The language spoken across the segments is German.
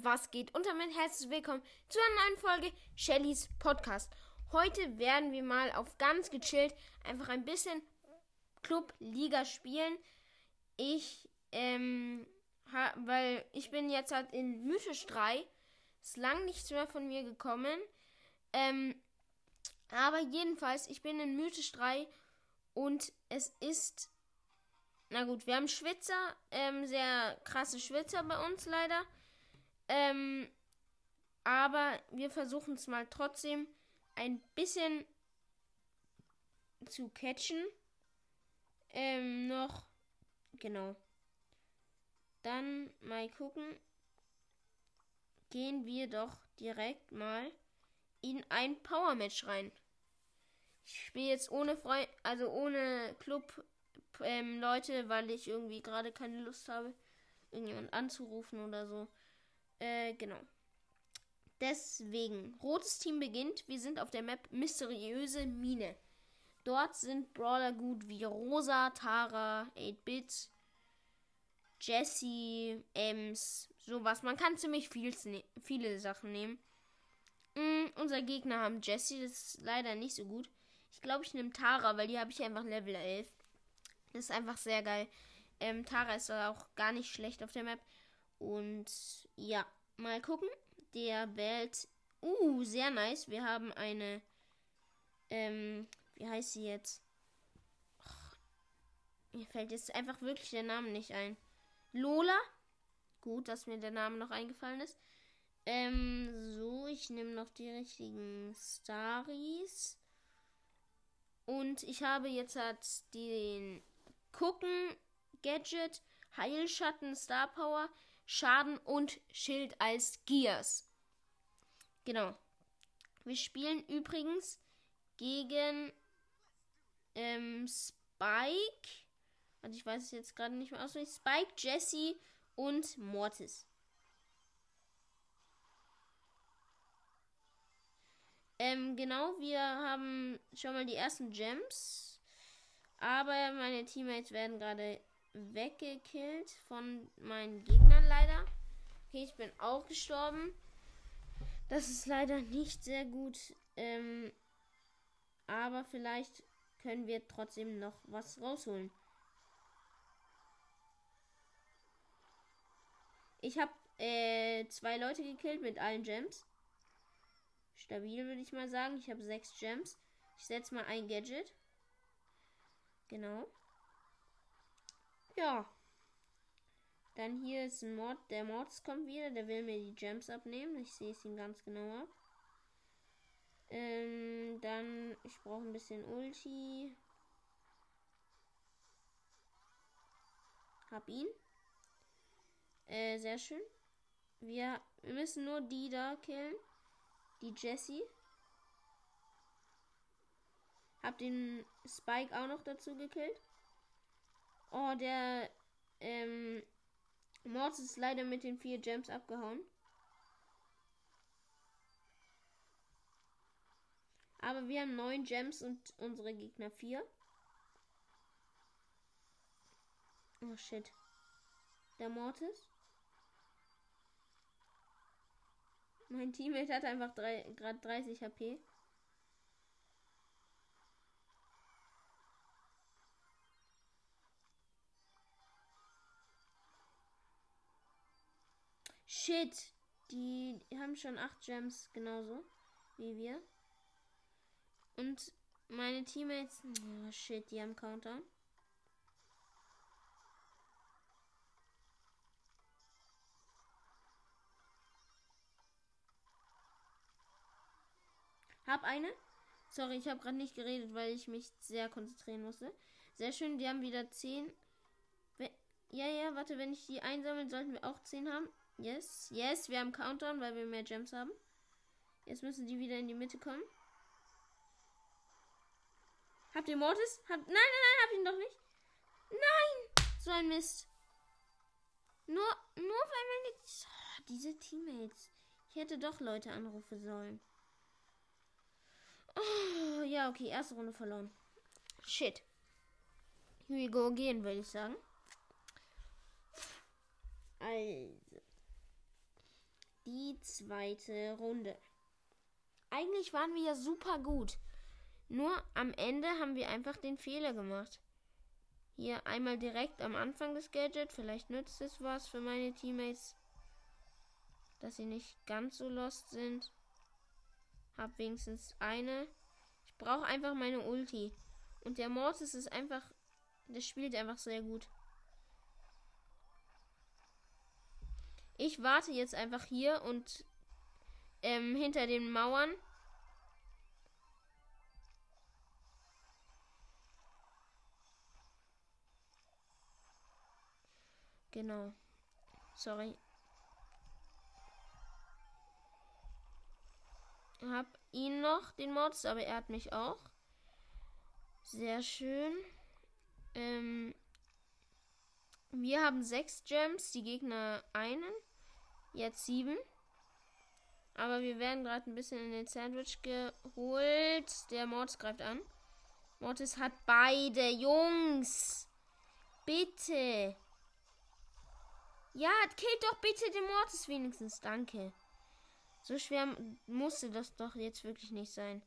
was geht? Und damit herzlich willkommen zu einer neuen Folge Shellys Podcast. Heute werden wir mal auf ganz gechillt einfach ein bisschen Club-Liga spielen. Ich, ähm, ha, weil ich bin jetzt halt in Mythisch 3. Ist lang nichts mehr von mir gekommen. Ähm, aber jedenfalls, ich bin in Mythisch 3 und es ist na gut, wir haben Schwitzer, ähm, sehr krasse Schwitzer bei uns leider. Ähm, aber wir versuchen es mal trotzdem ein bisschen zu catchen. Ähm, noch, genau. Dann mal gucken. Gehen wir doch direkt mal in ein Power Match rein. Ich spiele jetzt ohne Freund, also ohne Club ähm, Leute, weil ich irgendwie gerade keine Lust habe, irgendjemand anzurufen oder so. Äh, genau. Deswegen, rotes Team beginnt. Wir sind auf der Map Mysteriöse Mine. Dort sind Brawler gut wie Rosa, Tara, 8-Bit, Jesse, Ems, sowas. Man kann ziemlich viel, ne-, viele Sachen nehmen. Mm, unser Gegner haben Jesse, das ist leider nicht so gut. Ich glaube, ich nehme Tara, weil die habe ich einfach Level 11. Das ist einfach sehr geil. Ähm, Tara ist auch gar nicht schlecht auf der Map. Und ja, mal gucken. Der wählt. Uh, sehr nice. Wir haben eine. Ähm, wie heißt sie jetzt? Och, mir fällt jetzt einfach wirklich der Name nicht ein. Lola. Gut, dass mir der Name noch eingefallen ist. Ähm, so, ich nehme noch die richtigen Staries. Und ich habe jetzt halt den Gucken, Gadget, Heilschatten, Star Power, Schaden und Schild als Gears. Genau. Wir spielen übrigens gegen ähm, Spike. Und ich weiß es jetzt gerade nicht mehr auswendig. Spike, Jesse und Mortis. Ähm, genau, wir haben schon mal die ersten Gems. Aber meine Teammates werden gerade weggekillt von meinen Gegnern leider. Okay, ich bin auch gestorben. Das ist leider nicht sehr gut. Ähm, aber vielleicht können wir trotzdem noch was rausholen. Ich habe äh, zwei Leute gekillt mit allen Gems. Stabil würde ich mal sagen. Ich habe sechs Gems. Ich setze mal ein Gadget. Genau. Ja. Dann hier ist ein Mod. Der Mods kommt wieder. Der will mir die Gems abnehmen. Ich sehe es ihm ganz genau ab. Ähm, dann, ich brauche ein bisschen Ulti. Hab ihn. Äh, sehr schön. Wir, wir müssen nur die da killen. Die Jessie. Hab den Spike auch noch dazu gekillt. Oh, der ähm, Mords ist leider mit den vier Gems abgehauen. Aber wir haben neun Gems und unsere Gegner vier. Oh shit. Der Mortis. Mein Teammate hat einfach gerade 30 HP. Shit. Die haben schon acht Gems, genauso wie wir. Und meine Teammates. Oh shit, die haben Counter. Hab eine. Sorry, ich habe gerade nicht geredet, weil ich mich sehr konzentrieren musste. Sehr schön, die haben wieder 10. Ja, ja, warte, wenn ich die einsammeln, sollten wir auch 10 haben. Yes, yes, wir haben Countdown, weil wir mehr Gems haben. Jetzt müssen die wieder in die Mitte kommen. Habt ihr Mortis? Habt, nein, nein, nein, hab ihn doch nicht. Nein! So ein Mist. Nur, nur weil meine... Oh, diese Teammates. Ich hätte doch Leute anrufen sollen. Oh, ja, okay, erste Runde verloren. Shit. Here we go again, würde ich sagen. Also. Zweite Runde. Eigentlich waren wir ja super gut. Nur am Ende haben wir einfach den Fehler gemacht. Hier einmal direkt am Anfang des Gadget. Vielleicht nützt es was für meine Teammates. Dass sie nicht ganz so lost sind. Hab wenigstens eine. Ich brauche einfach meine Ulti. Und der Mortis ist einfach. Der spielt einfach sehr gut. Ich warte jetzt einfach hier und ähm, hinter den Mauern. Genau. Sorry. Hab ihn noch, den Mods, aber er hat mich auch. Sehr schön. Ähm, wir haben sechs Gems, die Gegner einen. Jetzt sieben. Aber wir werden gerade ein bisschen in den Sandwich geholt. Der Mortis greift an. Mortis hat beide. Jungs. Bitte. Ja, killt doch bitte den Mortis wenigstens. Danke. So schwer musste das doch jetzt wirklich nicht sein.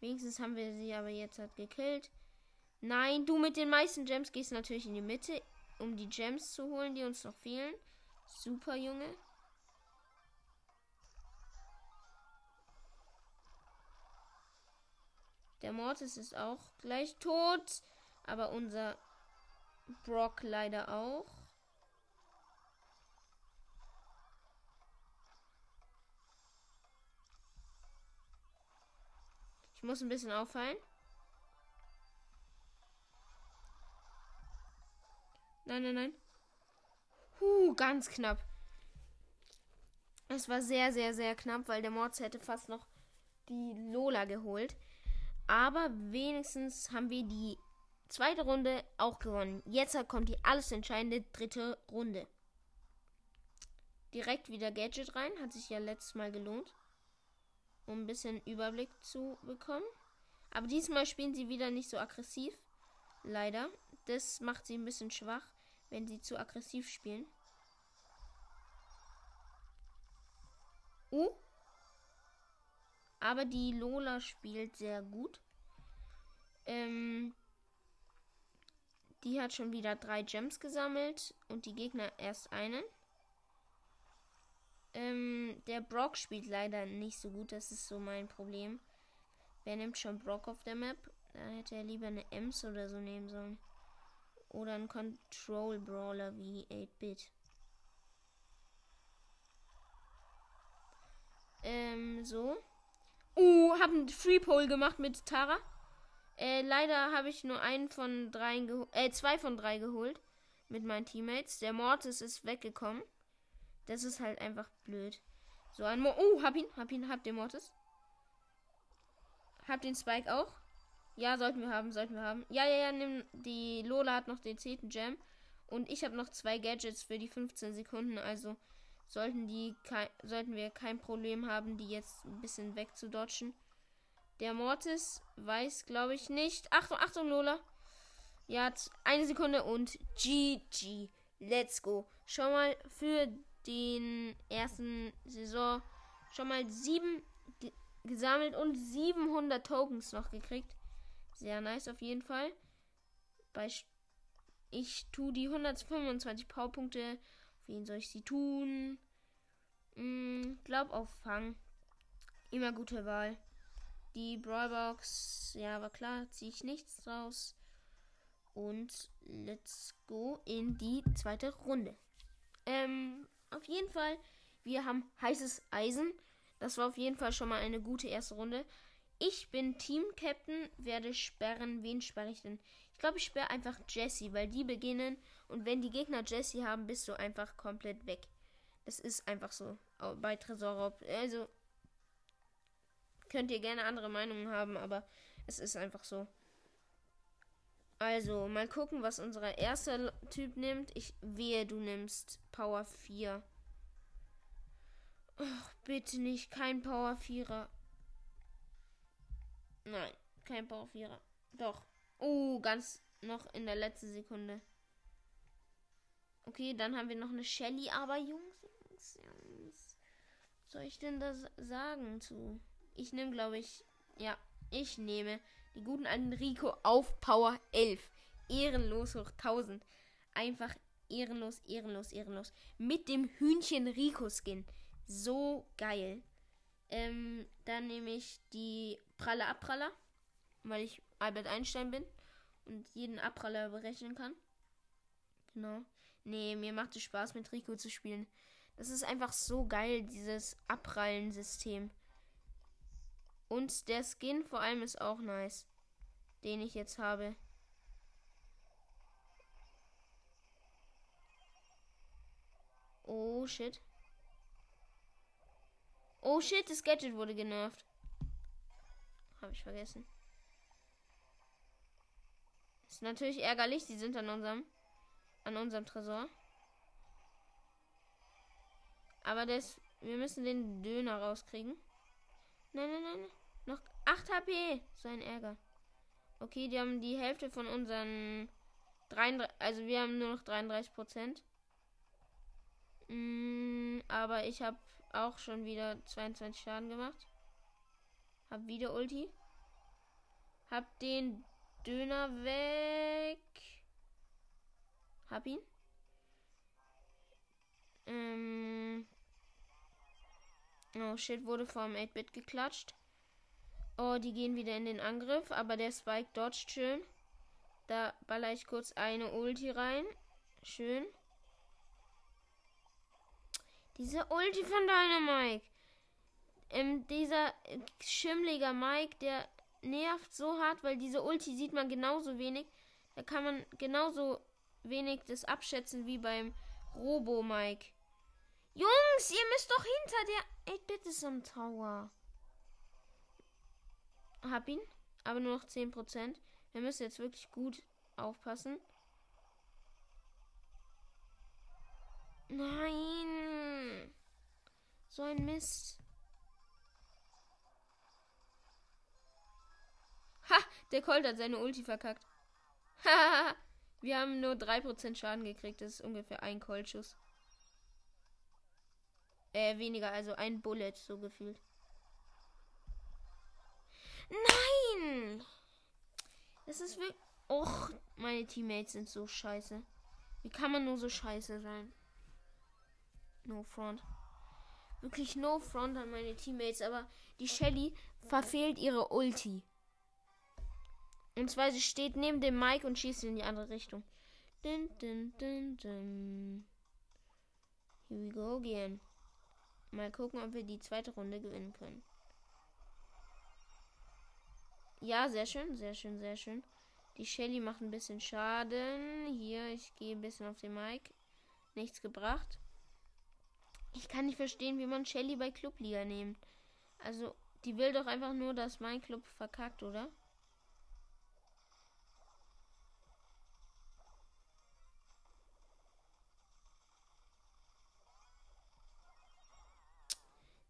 Wenigstens haben wir sie aber jetzt halt gekillt. Nein, du mit den meisten Gems gehst natürlich in die Mitte, um die Gems zu holen, die uns noch fehlen. Super, Junge. Der Mortis ist auch gleich tot. Aber unser Brock leider auch. Ich muss ein bisschen auffallen. Nein, nein, nein. Huh, ganz knapp. Es war sehr, sehr, sehr knapp, weil der Mords hätte fast noch die Lola geholt. Aber wenigstens haben wir die zweite Runde auch gewonnen. Jetzt kommt die alles entscheidende dritte Runde. Direkt wieder Gadget rein. Hat sich ja letztes Mal gelohnt um ein bisschen Überblick zu bekommen. Aber diesmal spielen sie wieder nicht so aggressiv. Leider. Das macht sie ein bisschen schwach, wenn sie zu aggressiv spielen. Uh. Aber die Lola spielt sehr gut. Ähm, die hat schon wieder drei Gems gesammelt und die Gegner erst einen. Ähm, der Brock spielt leider nicht so gut. Das ist so mein Problem. Wer nimmt schon Brock auf der Map? Da hätte er lieber eine Ems oder so nehmen sollen. Oder einen Control Brawler wie 8-Bit. Ähm, so. Uh, hab einen Free Pole gemacht mit Tara. Äh, leider habe ich nur einen von drei äh, zwei von drei geholt mit meinen Teammates. Der Mortis ist weggekommen. Das ist halt einfach blöd. So ein Mo Oh, hab ihn, hab ihn, hab den Mortis. Hab den Spike auch. Ja, sollten wir haben, sollten wir haben. Ja, ja, ja, nimm die Lola hat noch den 10. Gem und ich habe noch zwei Gadgets für die 15 Sekunden, also sollten die sollten wir kein Problem haben, die jetzt ein bisschen wegzudodgen. Der Mortis weiß, glaube ich, nicht. Achtung, Achtung, Lola. Ja, eine Sekunde und GG. Let's go. Schau mal für den ersten Saison schon mal sieben gesammelt und 700 Tokens noch gekriegt. Sehr nice auf jeden Fall. Bei ich tue die 125 Powerpunkte. Wen soll ich sie tun? Hm, glaub auf Fang. Immer gute Wahl. Die Brawlbox, ja, war klar, ziehe ich nichts draus. Und let's go in die zweite Runde. Ähm, auf jeden Fall, wir haben heißes Eisen. Das war auf jeden Fall schon mal eine gute erste Runde. Ich bin Team-Captain, werde sperren. Wen sperre ich denn? Ich glaube, ich sperre einfach Jesse, weil die beginnen. Und wenn die Gegner Jesse haben, bist du einfach komplett weg. Das ist einfach so. Bei Tresorraub. Also, könnt ihr gerne andere Meinungen haben, aber es ist einfach so. Also, mal gucken, was unser erster Typ nimmt. Ich wehe, du nimmst Power 4. Ach, bitte nicht, kein Power 4er. Nein, kein Power 4er. Doch. Oh, ganz noch in der letzten Sekunde. Okay, dann haben wir noch eine Shelly, aber Jungs, Jungs, Jungs. soll ich denn das sagen zu? Ich nehme, glaube ich, ja, ich nehme die guten alten Rico auf Power 11. Ehrenlos hoch 1000. Einfach ehrenlos, ehrenlos, ehrenlos. Mit dem Hühnchen Rico Skin. So geil. Ähm, dann nehme ich die Pralle Abpraller, weil ich Albert Einstein bin und jeden Abpraller berechnen kann. Genau. Nee, mir macht es Spaß mit Rico zu spielen. Das ist einfach so geil, dieses Abprallen-System. Und der Skin vor allem ist auch nice. Den ich jetzt habe. Oh shit. Oh shit, das Gadget wurde genervt. Habe ich vergessen. Ist natürlich ärgerlich, die sind an unserem an unserem Tresor. Aber das wir müssen den Döner rauskriegen. Nein, nein, nein. Noch 8 HP. So ein Ärger. Okay, die haben die Hälfte von unseren 33, also wir haben nur noch 33 Prozent. Mm, aber ich habe auch schon wieder 22 Schaden gemacht. Hab wieder Ulti. Hab den Döner weg. Hab ihn. Ähm. Oh shit, wurde vom 8-Bit geklatscht. Oh, die gehen wieder in den Angriff, aber der Spike dodgt schön. Da baller ich kurz eine Ulti rein. Schön. Diese Ulti von Dynamike. Ähm, dieser schimmliger Mike, der nervt so hart, weil diese Ulti sieht man genauso wenig. Da kann man genauso wenig das abschätzen wie beim Robo Mike. Jungs, ihr müsst doch hinter der 8-Bit ist am Tower. Hab ihn, aber nur noch 10%. Wir müssen jetzt wirklich gut aufpassen. Nein. So ein Mist. Ha, der Colt hat seine Ulti verkackt. Haha. Wir haben nur 3% Schaden gekriegt. Das ist ungefähr ein Coltschuss. Äh, weniger, also ein Bullet, so gefühlt. Nein! Das ist wirklich. Och, meine Teammates sind so scheiße. Wie kann man nur so scheiße sein? No front. Wirklich no front an meine Teammates, aber die Shelly verfehlt ihre Ulti. Und zwar, sie steht neben dem Mike und schießt in die andere Richtung. Dun, dun, dun, dun. Here we go again. Mal gucken, ob wir die zweite Runde gewinnen können. Ja, sehr schön, sehr schön, sehr schön. Die Shelly macht ein bisschen Schaden. Hier, ich gehe ein bisschen auf den Mike. Nichts gebracht. Ich kann nicht verstehen, wie man Shelly bei Clubliga nimmt. Also, die will doch einfach nur, dass mein Club verkackt, oder?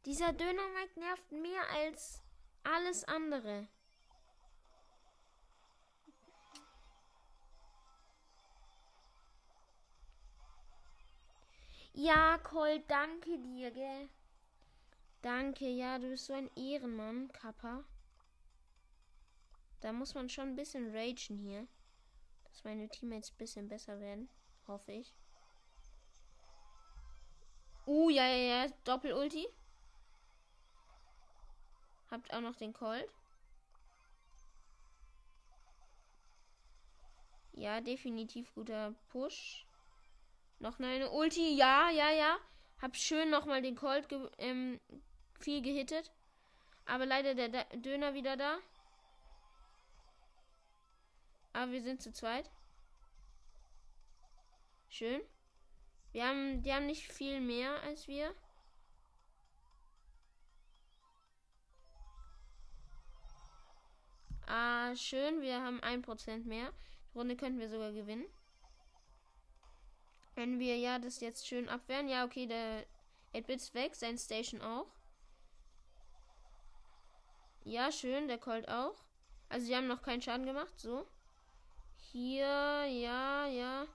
Dieser Dönermarkt nervt mehr als alles andere. Ja, Colt, danke dir, gell? Danke, ja, du bist so ein Ehrenmann, Kappa. Da muss man schon ein bisschen ragen hier. Dass meine Teammates ein bisschen besser werden. Hoffe ich. Uh, ja, ja, ja. Doppel-Ulti. Habt auch noch den Colt. Ja, definitiv guter Push. Noch eine Ulti. Ja, ja, ja. Hab schön nochmal den Colt ge ähm, viel gehittet. Aber leider der D Döner wieder da. Aber wir sind zu zweit. Schön. Wir haben, die haben nicht viel mehr als wir. Schön. Wir haben ein Prozent mehr. Die Runde könnten wir sogar gewinnen. Wenn wir ja das jetzt schön abwehren. Ja, okay, der 8-Bit weg. Sein Station auch. Ja, schön. Der Colt auch. Also, sie haben noch keinen Schaden gemacht. So. Hier, ja, ja.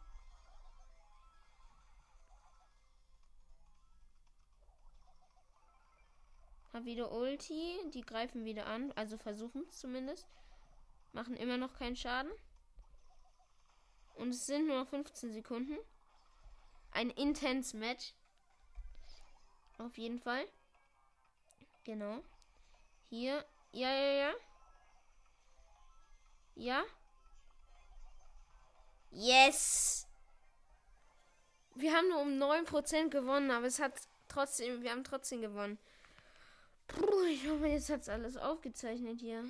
habe wieder Ulti. Die greifen wieder an. Also versuchen es zumindest. Machen immer noch keinen Schaden. Und es sind nur 15 Sekunden. Ein intense Match. Auf jeden Fall. Genau. Hier. Ja, ja, ja. Ja. Yes! Wir haben nur um 9% gewonnen, aber es hat trotzdem, wir haben trotzdem gewonnen. Puh, ich hoffe, jetzt hat es alles aufgezeichnet hier.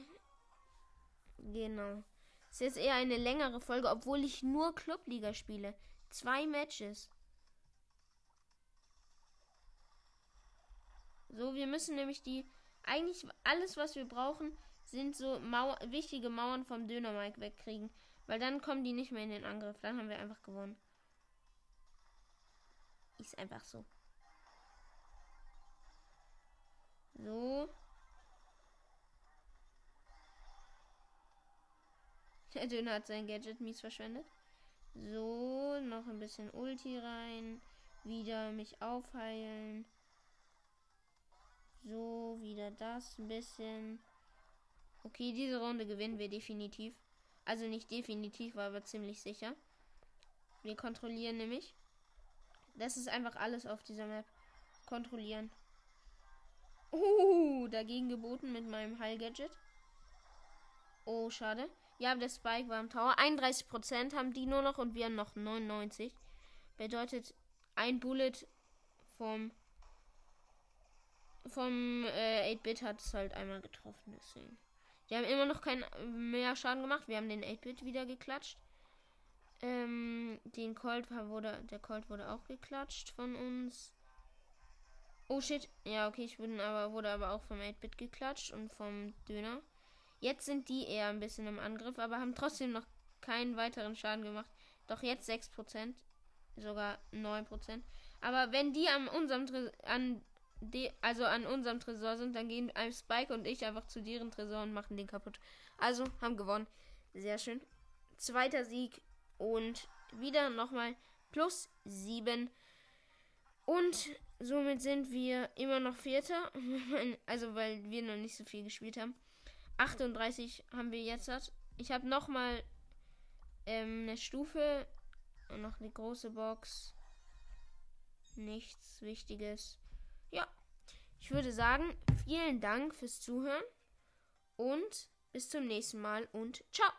Genau. Es ist eher eine längere Folge, obwohl ich nur Clubliga spiele. Zwei Matches. So, wir müssen nämlich die. Eigentlich alles, was wir brauchen, sind so Mauer, wichtige Mauern vom Dönermark wegkriegen. Weil dann kommen die nicht mehr in den Angriff. Dann haben wir einfach gewonnen. Ist einfach so. So. Der Döner hat sein Gadget mies verschwendet. So, noch ein bisschen Ulti rein. Wieder mich aufheilen. So, wieder das ein bisschen. Okay, diese Runde gewinnen wir definitiv. Also nicht definitiv, aber ziemlich sicher. Wir kontrollieren nämlich. Das ist einfach alles auf dieser Map. Kontrollieren. Uh, dagegen geboten mit meinem Heil-Gadget. Oh, schade. Ja, der Spike war im Tower. 31% haben die nur noch und wir noch 99. Bedeutet, ein Bullet vom vom äh, 8-Bit hat es halt einmal getroffen, deswegen. Die haben immer noch keinen mehr Schaden gemacht. Wir haben den 8-Bit wieder geklatscht. Ähm, den Colt wurde, der Colt wurde auch geklatscht von uns. Oh shit. Ja, okay, ich bin aber, wurde aber auch vom 8-Bit geklatscht und vom Döner. Jetzt sind die eher ein bisschen im Angriff, aber haben trotzdem noch keinen weiteren Schaden gemacht. Doch jetzt 6%, sogar 9%. Aber wenn die an unserem an die, also an unserem Tresor sind, dann gehen ein Spike und ich einfach zu deren Tresor und machen den kaputt. Also haben gewonnen. Sehr schön. Zweiter Sieg und wieder nochmal plus 7. Und somit sind wir immer noch Vierter. also weil wir noch nicht so viel gespielt haben. 38 haben wir jetzt. Ich habe nochmal ähm, eine Stufe und noch eine große Box. Nichts Wichtiges. Ja, ich würde sagen, vielen Dank fürs Zuhören und bis zum nächsten Mal und ciao.